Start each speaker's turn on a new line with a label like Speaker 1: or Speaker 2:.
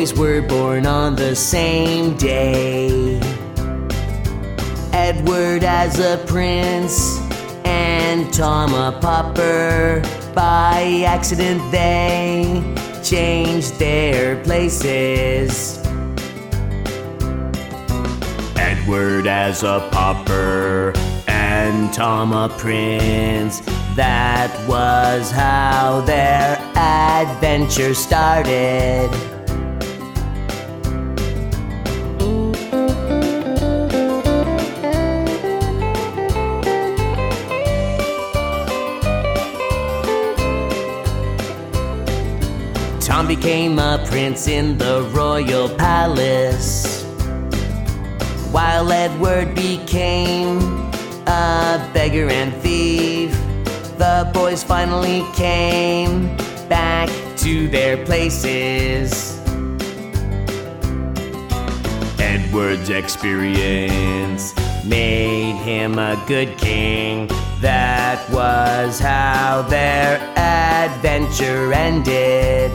Speaker 1: boys were born on the same day. Edward as a prince and Tom a pauper. By accident, they changed their places. Edward as a pauper and Tom a prince. That was how their adventure started. Tom became a prince in the royal palace, while Edward became a beggar and thief. The boys finally came back to their places. Edward's experience made him a good king. That was how their adventure ended.